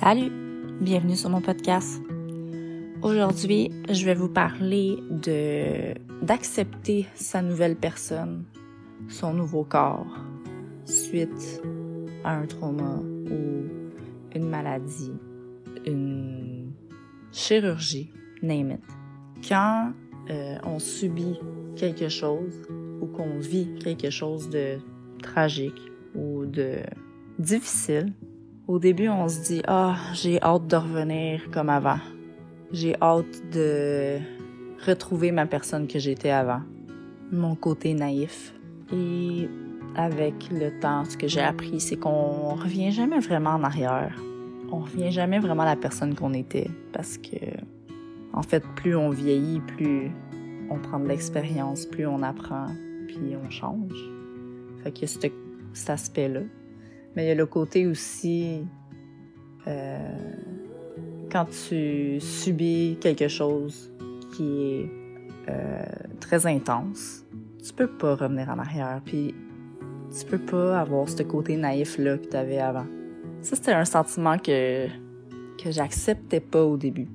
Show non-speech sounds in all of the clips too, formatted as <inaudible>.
Salut, bienvenue sur mon podcast. Aujourd'hui, je vais vous parler de d'accepter sa nouvelle personne, son nouveau corps, suite à un trauma ou une maladie, une chirurgie, name it. Quand euh, on subit quelque chose ou qu'on vit quelque chose de tragique ou de difficile, au début, on se dit ah, j'ai hâte de revenir comme avant. J'ai hâte de retrouver ma personne que j'étais avant, mon côté naïf. Et avec le temps, ce que j'ai appris, c'est qu'on revient jamais vraiment en arrière. On revient jamais vraiment à la personne qu'on était parce que en fait, plus on vieillit, plus on prend de l'expérience, plus on apprend, puis on change. Fait a cet aspect-là. Mais il y a le côté aussi, euh, quand tu subis quelque chose qui est euh, très intense, tu peux pas revenir en arrière, puis tu peux pas avoir ce côté naïf-là que tu avais avant. Ça, c'était un sentiment que, que j'acceptais pas au début.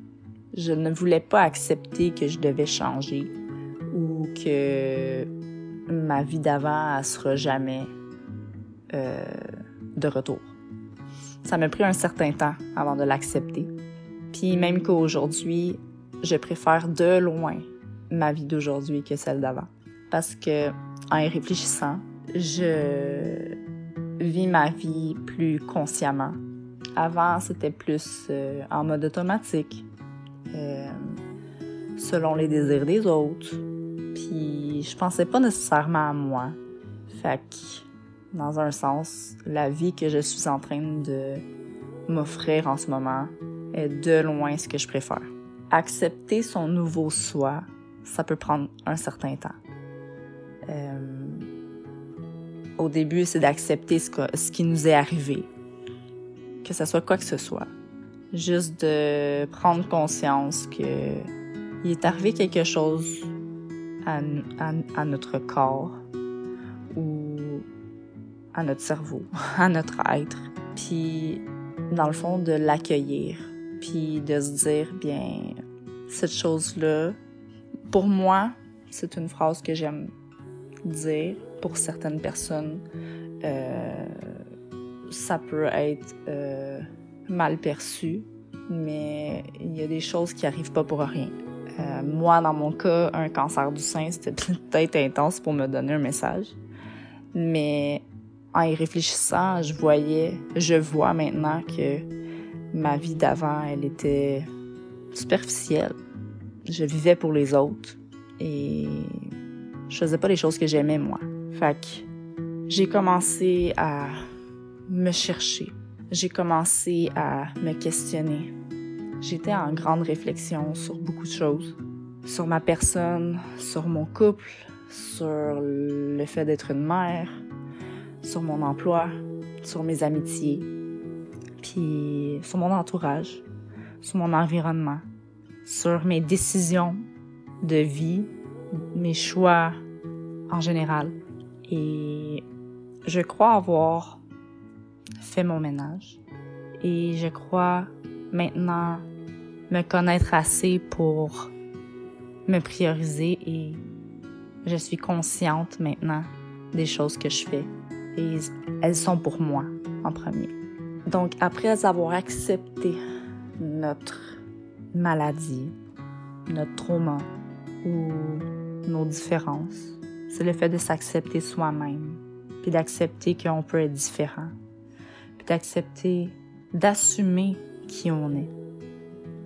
Je ne voulais pas accepter que je devais changer ou que ma vie d'avant, elle sera jamais euh, de retour. Ça m'a pris un certain temps avant de l'accepter. Puis même qu'aujourd'hui, je préfère de loin ma vie d'aujourd'hui que celle d'avant. Parce que en y réfléchissant, je vis ma vie plus consciemment. Avant, c'était plus euh, en mode automatique, euh, selon les désirs des autres. Puis je pensais pas nécessairement à moi. Fait que dans un sens, la vie que je suis en train de m'offrir en ce moment est de loin ce que je préfère. Accepter son nouveau soi, ça peut prendre un certain temps. Euh, au début, c'est d'accepter ce, qui nous est arrivé, que ce soit quoi que ce soit. Juste de prendre conscience que il est arrivé quelque chose à notre corps à notre cerveau, <laughs> à notre être, puis dans le fond de l'accueillir, puis de se dire bien cette chose-là, pour moi, c'est une phrase que j'aime dire pour certaines personnes. Euh, ça peut être euh, mal perçu, mais il y a des choses qui arrivent pas pour rien. Euh, moi, dans mon cas, un cancer du sein, c'était <laughs> peut-être intense pour me donner un message. Mais en y réfléchissant, je voyais, je vois maintenant que ma vie d'avant, elle était superficielle. Je vivais pour les autres et je faisais pas les choses que j'aimais moi. Fait que j'ai commencé à me chercher. J'ai commencé à me questionner. J'étais en grande réflexion sur beaucoup de choses. Sur ma personne, sur mon couple, sur le fait d'être une mère, sur mon emploi, sur mes amitiés, puis sur mon entourage, sur mon environnement, sur mes décisions de vie, mes choix en général. Et je crois avoir fait mon ménage. Et je crois maintenant me connaître assez pour me prioriser et je suis consciente maintenant des choses que je fais et elles sont pour moi en premier. Donc, après avoir accepté notre maladie, notre trauma ou nos différences. C'est le fait de s'accepter soi-même, puis d'accepter qu'on peut être différent, puis d'accepter, d'assumer qui on est.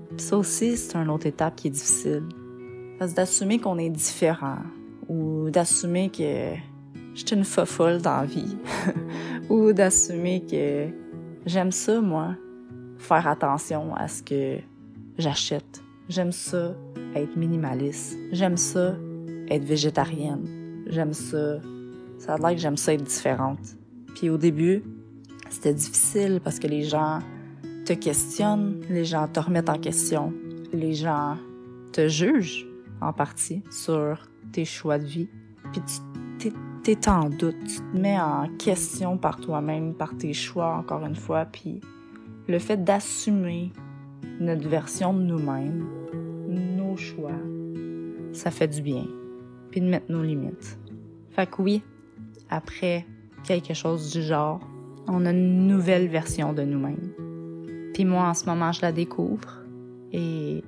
Puis ça aussi, c'est une autre étape qui est difficile. Parce d'assumer qu'on est différent, ou d'assumer que suis une folle dans la vie, <laughs> ou d'assumer que j'aime ça, moi, faire attention à ce que j'achète. J'aime ça être minimaliste. J'aime ça être végétarienne. J'aime ça. Ça a l'air que j'aime ça être différente. Puis au début, c'était difficile parce que les gens te questionnent, les gens te remettent en question, les gens te jugent en partie sur tes choix de vie. Puis tu t'es en doute, tu te mets en question par toi-même, par tes choix encore une fois. Puis le fait d'assumer notre version de nous-mêmes, nos choix, ça fait du bien. Puis de mettre nos limites. Fait que oui, après quelque chose du genre, on a une nouvelle version de nous-mêmes. Puis moi, en ce moment, je la découvre et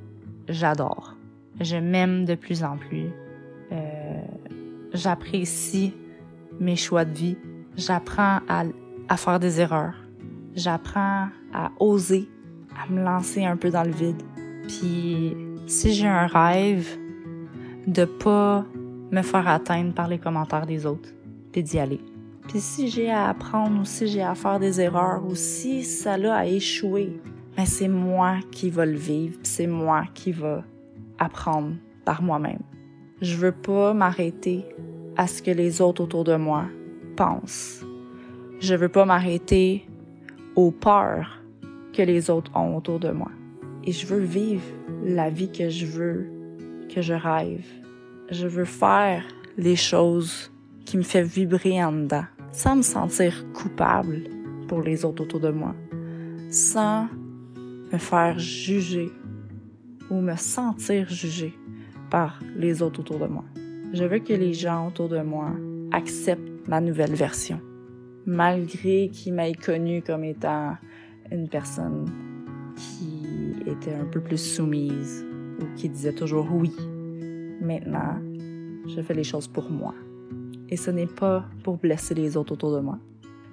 j'adore. Je m'aime de plus en plus. Euh, j'apprécie mes choix de vie. J'apprends à, à faire des erreurs. J'apprends à oser, à me lancer un peu dans le vide. Puis si j'ai un rêve, de pas me faire atteindre par les commentaires des autres, puis d'y aller. Puis si j'ai à apprendre ou si j'ai à faire des erreurs ou si ça l'a à échouer, mais ben, c'est moi qui va le vivre, c'est moi qui va apprendre par moi-même. Je veux pas m'arrêter à ce que les autres autour de moi pensent. Je veux pas m'arrêter aux peurs que les autres ont autour de moi. Et je veux vivre la vie que je veux, que je rêve. Je veux faire les choses qui me fait vibrer en dedans, sans me sentir coupable pour les autres autour de moi, sans me faire juger ou me sentir jugé par les autres autour de moi. Je veux que les gens autour de moi acceptent ma nouvelle version, malgré qu'ils m'aient connue comme étant une personne qui était un peu plus soumise ou qui disait toujours oui. Maintenant, je fais les choses pour moi. Et ce n'est pas pour blesser les autres autour de moi.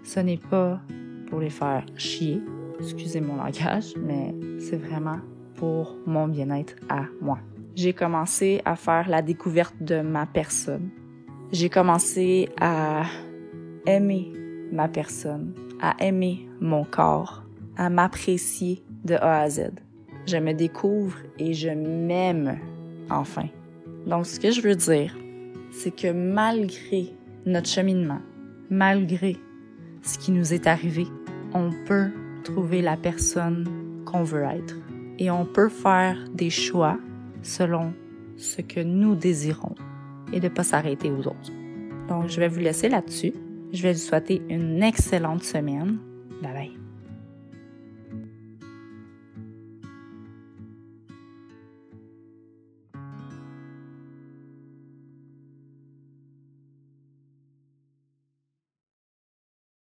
Ce n'est pas pour les faire chier, excusez mon langage, mais c'est vraiment pour mon bien-être à moi. J'ai commencé à faire la découverte de ma personne. J'ai commencé à aimer ma personne, à aimer mon corps, à m'apprécier de A à Z. Je me découvre et je m'aime enfin. Donc ce que je veux dire, c'est que malgré notre cheminement, malgré ce qui nous est arrivé, on peut trouver la personne qu'on veut être et on peut faire des choix selon ce que nous désirons et de pas s'arrêter aux autres. Donc, je vais vous laisser là-dessus. Je vais vous souhaiter une excellente semaine. Bye bye.